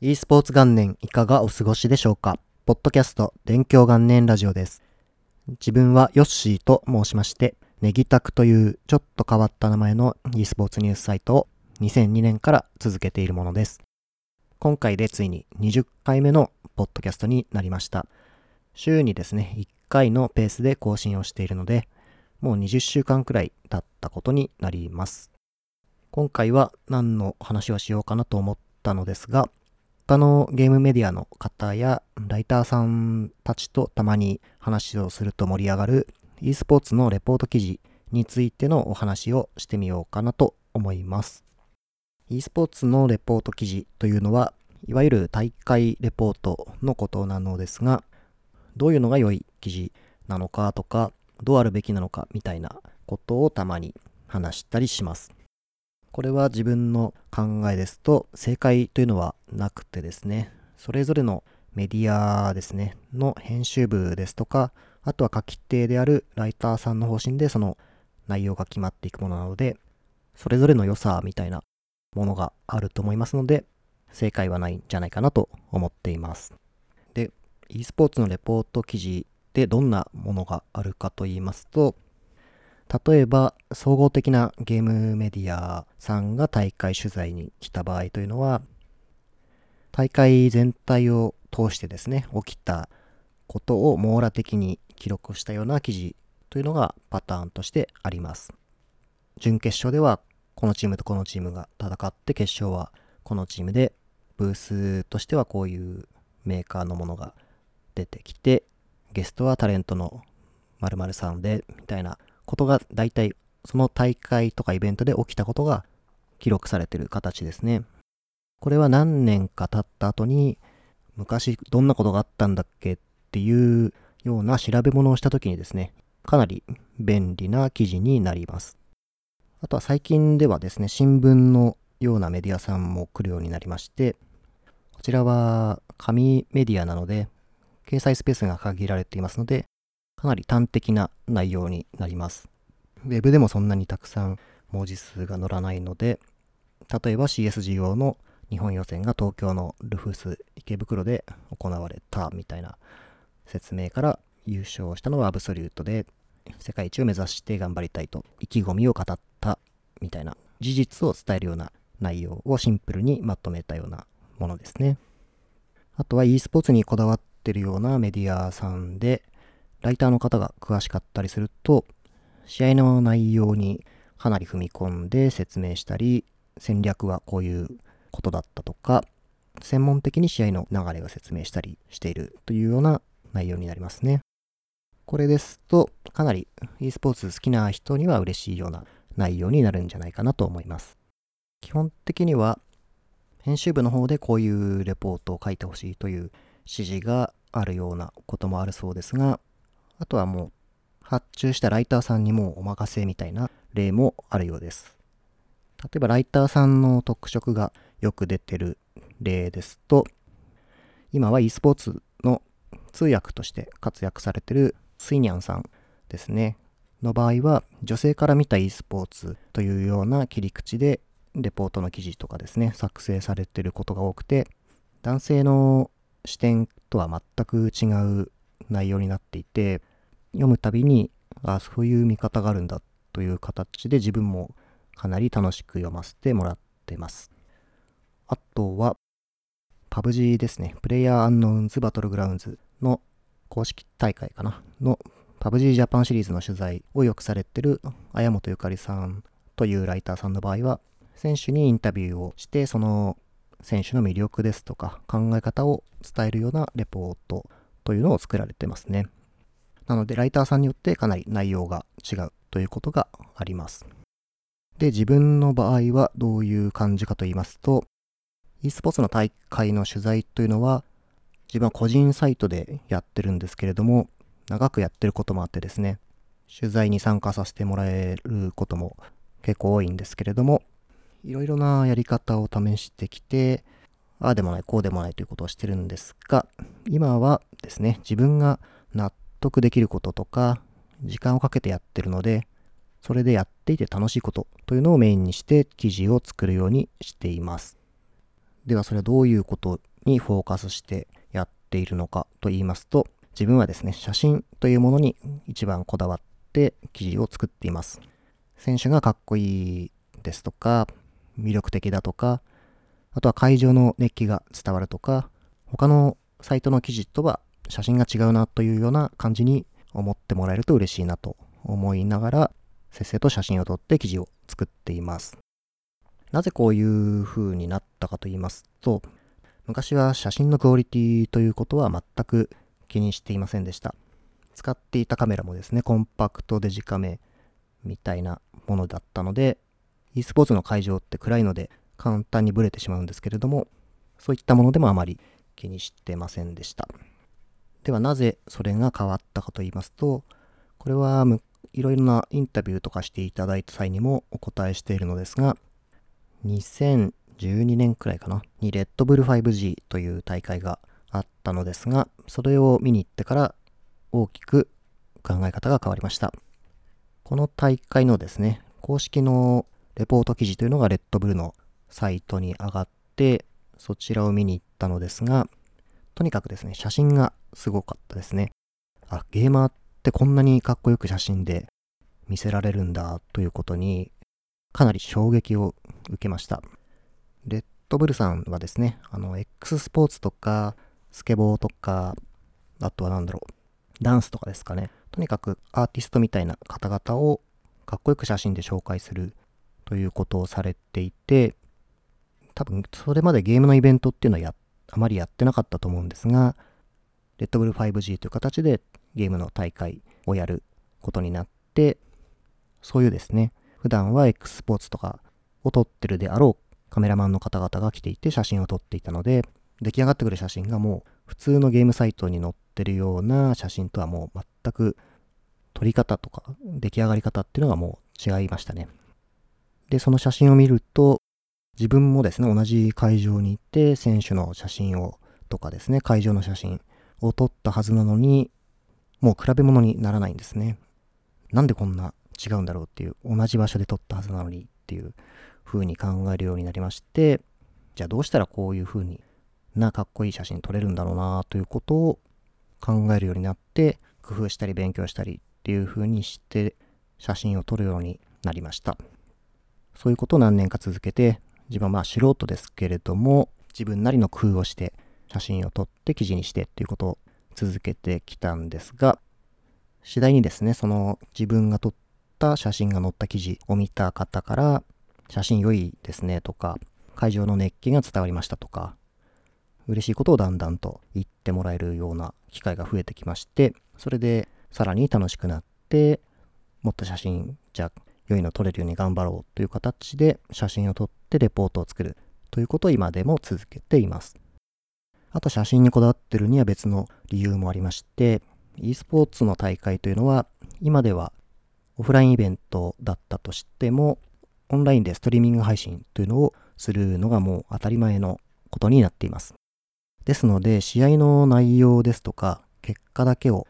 e スポーツ元年いかがお過ごしでしょうか？ポッドキャスト勉強元年ラジオです。自分はヨッシーと申しまして、ネギタクというちょっと変わった名前の e スポーツニュースサイトを2002年から続けているものです。今回でついに20回目のポッドキャストになりました。週にですね、1回のペースで更新をしているので、もう20週間くらい経ったことになります。今回は何の話をしようかなと思ったのですが、他のゲームメディアの方やライターさんたちとたまに話をすると盛り上がる e スポーツのレポート記事についてのお話をしてみようかなと思います。e スポーツのレポート記事というのは、いわゆる大会レポートのことなのですが、どういうのが良い記事なのかとか、どうあるべきなのかみたいなことをたまに話したりします。これは自分の考えですと正解というのはなくてですね、それぞれのメディアですね、の編集部ですとか、あとは書き手であるライターさんの方針でその内容が決まっていくものなので、それぞれの良さみたいなものがあると思いますので、正解はないんじゃないかなと思っています。で、e スポーツのレポート記事でどんなものがあるかと言いますと、例えば、総合的なゲームメディアさんが大会取材に来た場合というのは、大会全体を通してですね、起きたことを網羅的に記録したような記事というのがパターンとしてあります。準決勝ではこのチームとこのチームが戦って決勝はこのチームでブースとしてはこういうメーカーのものが出てきてゲストはタレントの〇〇さんでみたいなことが大体その大会とかイベントで起きたことが記録されてる形ですね。これは何年か経った後に昔どんなことがあったんだっけっていうような調べ物をした時にですね、かなり便利な記事になります。あとは最近ではですね、新聞のようなメディアさんも来るようになりまして、こちらは紙メディアなので、掲載スペースが限られていますので、かなり端的な内容になります。ウェブでもそんなにたくさん文字数が載らないので、例えば CSGO の日本予選が東京のルフス池袋で行われたみたいな説明から優勝したのはアブソリュートで世界一を目指して頑張りたいと意気込みを語ったみたいな事実を伝えるような内容をシンプルにまとめたようなものですね。あとは e スポーツにこだわってるようなメディアさんでライターの方が詳しかったりすると、試合の内容にかなり踏み込んで説明したり、戦略はこういうことだったとか、専門的に試合の流れを説明したりしているというような内容になりますね。これですと、かなり e スポーツ好きな人には嬉しいような内容になるんじゃないかなと思います。基本的には、編集部の方でこういうレポートを書いてほしいという指示があるようなこともあるそうですが、あとはもう発注したライターさんにもお任せみたいな例もあるようです。例えばライターさんの特色がよく出てる例ですと、今は e スポーツの通訳として活躍されてるスイニャンさんですね。の場合は女性から見た e スポーツというような切り口でレポートの記事とかですね、作成されてることが多くて、男性の視点とは全く違う内容になっていて、読むたびに、ああそういう見方があるんだという形で自分もかなり楽しく読ませてもらってます。あとは、パブ G ですね。プレイヤーアンノウンズバトルグラウンズの公式大会かなのパブ G ジャパンシリーズの取材をよくされてる綾本ゆかりさんというライターさんの場合は、選手にインタビューをして、その選手の魅力ですとか考え方を伝えるようなレポートというのを作られてますね。なので、ライターさんによってかなり内容が違うということがあります。で、自分の場合はどういう感じかと言いますと、e スポーツの大会の取材というのは、自分は個人サイトでやってるんですけれども、長くやってることもあってですね、取材に参加させてもらえることも結構多いんですけれども、いろいろなやり方を試してきて、ああでもない、こうでもないということをしてるんですが、今はですね、自分が納得できることとか、時間をかけてやってるので、それでやっていて楽しいことというのをメインにして記事を作るようにしています。ではそれはどういうことにフォーカスしてやっているのかと言いますと、自分はですね、写真というものに一番こだわって記事を作っています。選手がかっこいいですとか、魅力的だとか、あとは会場の熱気が伝わるとか、他のサイトの記事とは写真が違うなというような感じに思ってもらえると嬉しいなと思いながら、せっせと写真を撮って記事を作っています。なぜこういう風になったかと言いますと、昔は写真のクオリティということは全く気にしていませんでした。使っていたカメラもですね、コンパクトデジカメみたいなものだったので、e スポーツの会場って暗いので簡単にブレてしまうんですけれども、そういったものでもあまり気にしてませんでした。ではなぜそれが変わったかと言いますと、これはいろいろなインタビューとかしていただいた際にもお答えしているのですが、2012年くらいかな、にレッドブル 5G という大会があったのですが、それを見に行ってから大きく考え方が変わりました。この大会のですね、公式のレポート記事というのがレッドブルのサイトに上がって、そちらを見に行ったのですが、とにかくですね、写真がすごかったですね。あ、ゲーマーってこんなにかっこよく写真で見せられるんだということにかなり衝撃を受けました。レッドブルさんはですね、あの、X スポーツとか、スケボーとか、あとは何だろう、ダンスとかですかね。とにかくアーティストみたいな方々をかっこよく写真で紹介するということをされていて、多分それまでゲームのイベントっていうのはやっあまりやってなかったと思うんですが、レッドブル 5G という形でゲームの大会をやることになって、そういうですね、普段は X スポーツとかを撮ってるであろうカメラマンの方々が来ていて写真を撮っていたので、出来上がってくる写真がもう普通のゲームサイトに載ってるような写真とはもう全く撮り方とか出来上がり方っていうのがもう違いましたね。で、その写真を見ると、自分もですね、同じ会場に行って選手の写真をとかですね、会場の写真を撮ったはずなのに、もう比べ物にならないんですね。なんでこんな違うんだろうっていう、同じ場所で撮ったはずなのにっていう風に考えるようになりまして、じゃあどうしたらこういう風になかっこいい写真撮れるんだろうなということを考えるようになって、工夫したり勉強したりっていう風にして写真を撮るようになりました。そういうことを何年か続けて、自分はまあ素人ですけれども、自分なりの工夫をして写真を撮って記事にしてっていうことを続けてきたんですが、次第にですね、その自分が撮った写真が載った記事を見た方から、写真良いですねとか、会場の熱気が伝わりましたとか、嬉しいことをだんだんと言ってもらえるような機会が増えてきまして、それでさらに楽しくなって、もっと写真、じゃあ良いの撮れるように頑張ろうという形で写真を撮ってってレポートを作るということを今でも続けています。あと写真にこだわってるには別の理由もありまして、e スポーツの大会というのは今ではオフラインイベントだったとしても、オンラインでストリーミング配信というのをするのがもう当たり前のことになっています。ですので、試合の内容ですとか、結果だけを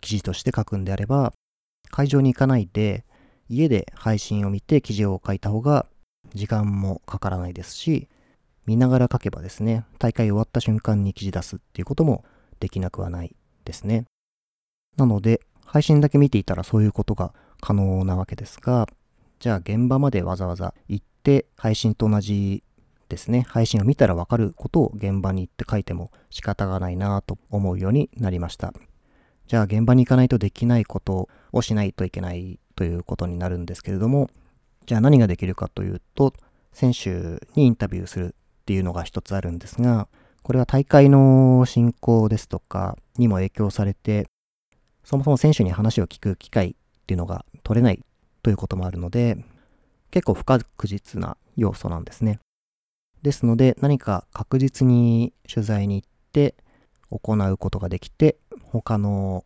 記事として書くんであれば、会場に行かないで、家で配信を見て記事を書いた方が時間もかからないですし、見ながら書けばですね、大会終わった瞬間に記事出すっていうこともできなくはないですね。なので、配信だけ見ていたらそういうことが可能なわけですが、じゃあ現場までわざわざ行って配信と同じですね、配信を見たらわかることを現場に行って書いても仕方がないなと思うようになりました。じゃあ現場に行かないとできないことをしないといけないということになるんですけれども、じゃあ何ができるかというと、選手にインタビューするっていうのが一つあるんですが、これは大会の進行ですとかにも影響されて、そもそも選手に話を聞く機会っていうのが取れないということもあるので、結構不確実な要素なんですね。ですので、何か確実に取材に行って行うことができて、他の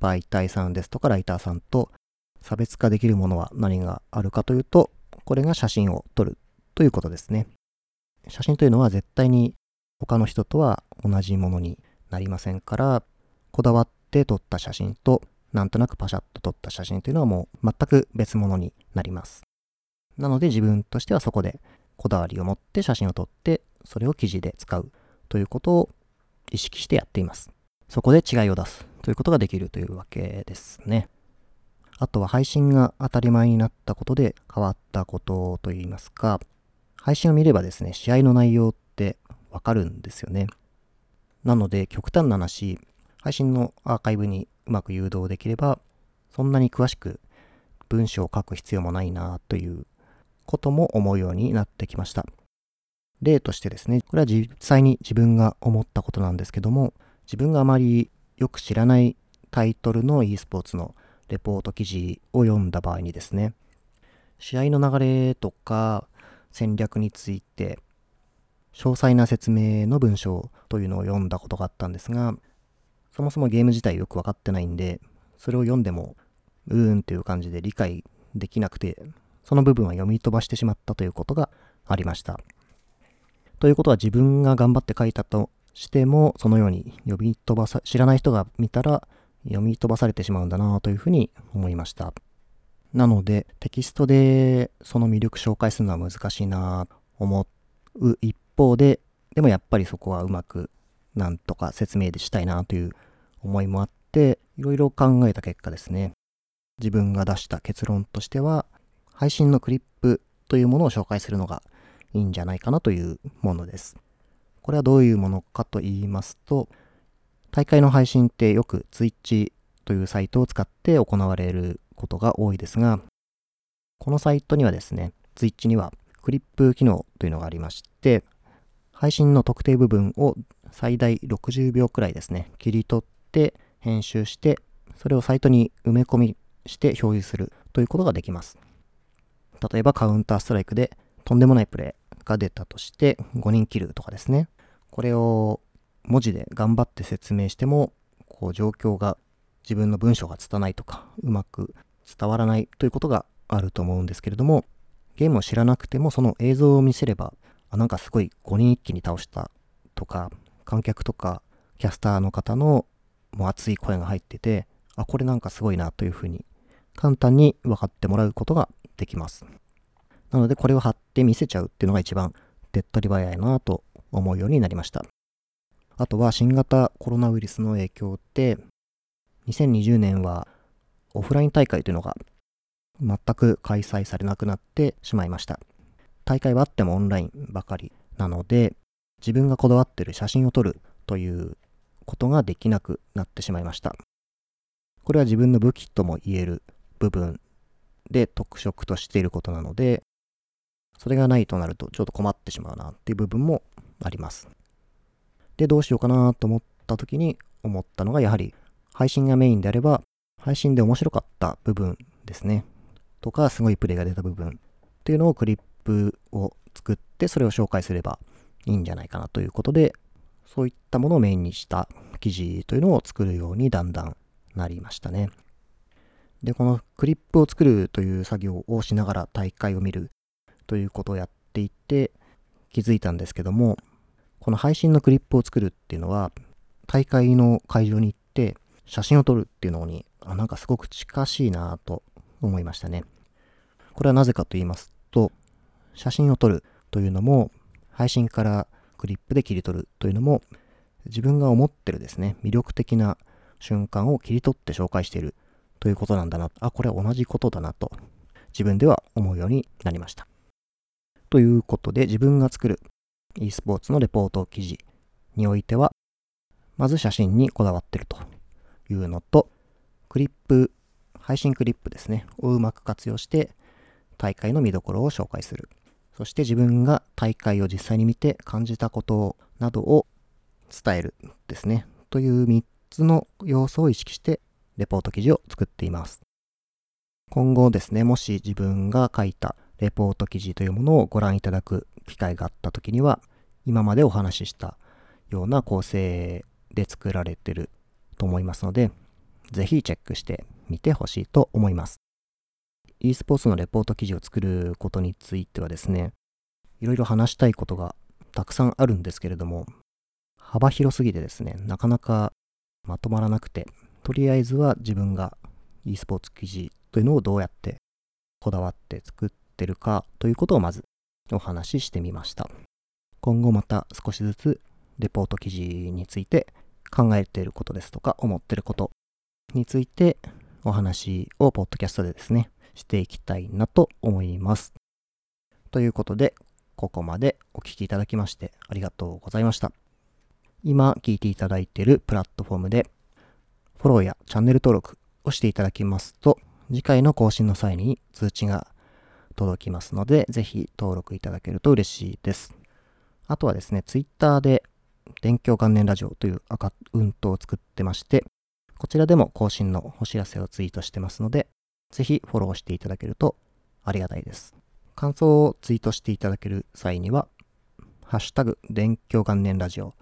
媒体さんですとかライターさんと差別化できるものは何があるかというと、これが写真を撮るということですね。写真というのは絶対に他の人とは同じものになりませんから、こだわって撮った写真となんとなくパシャッと撮った写真というのはもう全く別物になります。なので自分としてはそこでこだわりを持って写真を撮ってそれを記事で使うということを意識してやっていますそこで違いを出すということができるというわけですねあとは配信が当たり前になったことで変わったことといいますか配信を見ればですね試合の内容ってわかるんですよねなので極端な話配信のアーカイブにうまく誘導できればそんなに詳しく文章を書く必要もないなということも思うようになってきました。例としてですね、これは実際に自分が思ったことなんですけども、自分があまりよく知らないタイトルの e スポーツのレポート記事を読んだ場合にですね、試合の流れとか戦略について詳細な説明の文章というのを読んだことがあったんですが、そもそもゲーム自体よくわかってないんで、それを読んでも、うーんっていう感じで理解できなくて、その部分は読み飛ばしてしまったということがありました。ということは自分が頑張って書いたとしても、そのように読み飛ばさ、知らない人が見たら読み飛ばされてしまうんだなというふうに思いました。なので、テキストでその魅力紹介するのは難しいなと思う一方で、でもやっぱりそこはうまくなんとか説明でしたいなという思いもあって、いろいろ考えた結果ですね、自分が出した結論としては、配信のクリップというものを紹介するのがいいんじゃないかなというものです。これはどういうものかと言いますと、大会の配信ってよく Twitch というサイトを使って行われることが多いですが、このサイトにはですね、Twitch にはクリップ機能というのがありまして、配信の特定部分を最大60秒くらいですね、切り取って編集して、それをサイトに埋め込みして表示するということができます。例えばカウンターストライクでとんでもないプレイが出たとして5人切るとかですね。これを文字で頑張って説明しても、こう状況が自分の文章が拙いとか、うまく伝わらないということがあると思うんですけれども、ゲームを知らなくてもその映像を見せれば、あ、なんかすごい5人一気に倒したとか、観客とかキャスターの方のもう熱い声が入ってて、あ、これなんかすごいなというふうに簡単に分かってもらうことができます。なのでこれを貼って見せちゃうっていうのが一番手っ取り早いなと思うようになりました。あとは新型コロナウイルスの影響で2020年はオフライン大会というのが全く開催されなくなってしまいました。大会はあってもオンラインばかりなので自分がこだわってる写真を撮るということができなくなってしまいました。これは自分の武器とも言える部分で特色としていることなので、それがないとなるとちょっと困ってしまうなっていう部分もあります。で、どうしようかなと思った時に思ったのがやはり配信がメインであれば配信で面白かった部分ですね。とかすごいプレイが出た部分っていうのをクリップを作ってそれを紹介すればいいんじゃないかなということで、そういったものをメインにした記事というのを作るようにだんだんなりましたね。で、このクリップを作るという作業をしながら大会を見るということをやっていて気づいたんですけども、この配信のクリップを作るっていうのは、大会の会場に行って写真を撮るっていうのに、あなんかすごく近しいなと思いましたね。これはなぜかと言いますと、写真を撮るというのも配信からクリップで切り取るというのも自分が思ってるですね、魅力的な瞬間を切り取って紹介しているということなんだな。あ、これは同じことだなと自分では思うようになりました。ということで自分が作る e スポーツのレポート記事においては、まず写真にこだわってるというのと、クリップ、配信クリップですね、をうまく活用して大会の見どころを紹介する。そして自分が大会を実際に見て感じたことなどを伝えるですね。という3つの要素を意識してレポート記事を作っています。今後ですね、もし自分が書いたレポート記事というものをご覧いただく機会があった時には、今までお話ししたような構成で作られてると思いますので、ぜひチェックしてみてほしいと思います。e スポーツのレポート記事を作ることについてはですね、いろいろ話したいことがたくさんあるんですけれども、幅広すぎてですね、なかなかまとまらなくて、とりあえずは自分が e スポーツ記事というのをどうやってこだわって作ってるかということをまずお話ししてみました。今後また少しずつレポート記事について考えていることですとか思っていることについてお話をポッドキャストでですね、していきたいなと思います。ということで、ここまでお聴きいただきましてありがとうございました。今聞いていただいているプラットフォームでフォローやチャンネル登録をしていただきますと次回の更新の際に通知が届きますのでぜひ登録いただけると嬉しいです。あとはですね、Twitter で勉強元年ラジオというアカウントを作ってまして、こちらでも更新のお知らせをツイートしてますので、ぜひフォローしていただけるとありがたいです。感想をツイートしていただける際には、ハッシュタグ、勉強元年ラジオ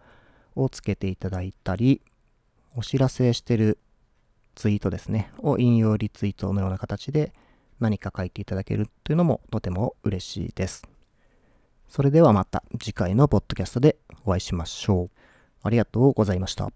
をつけていただいたり、お知らせしてるツイートですね、を引用リツイートのような形で何か書いていただけるというのもとても嬉しいです。それではまた次回のポッドキャストでお会いしましょう。ありがとうございました。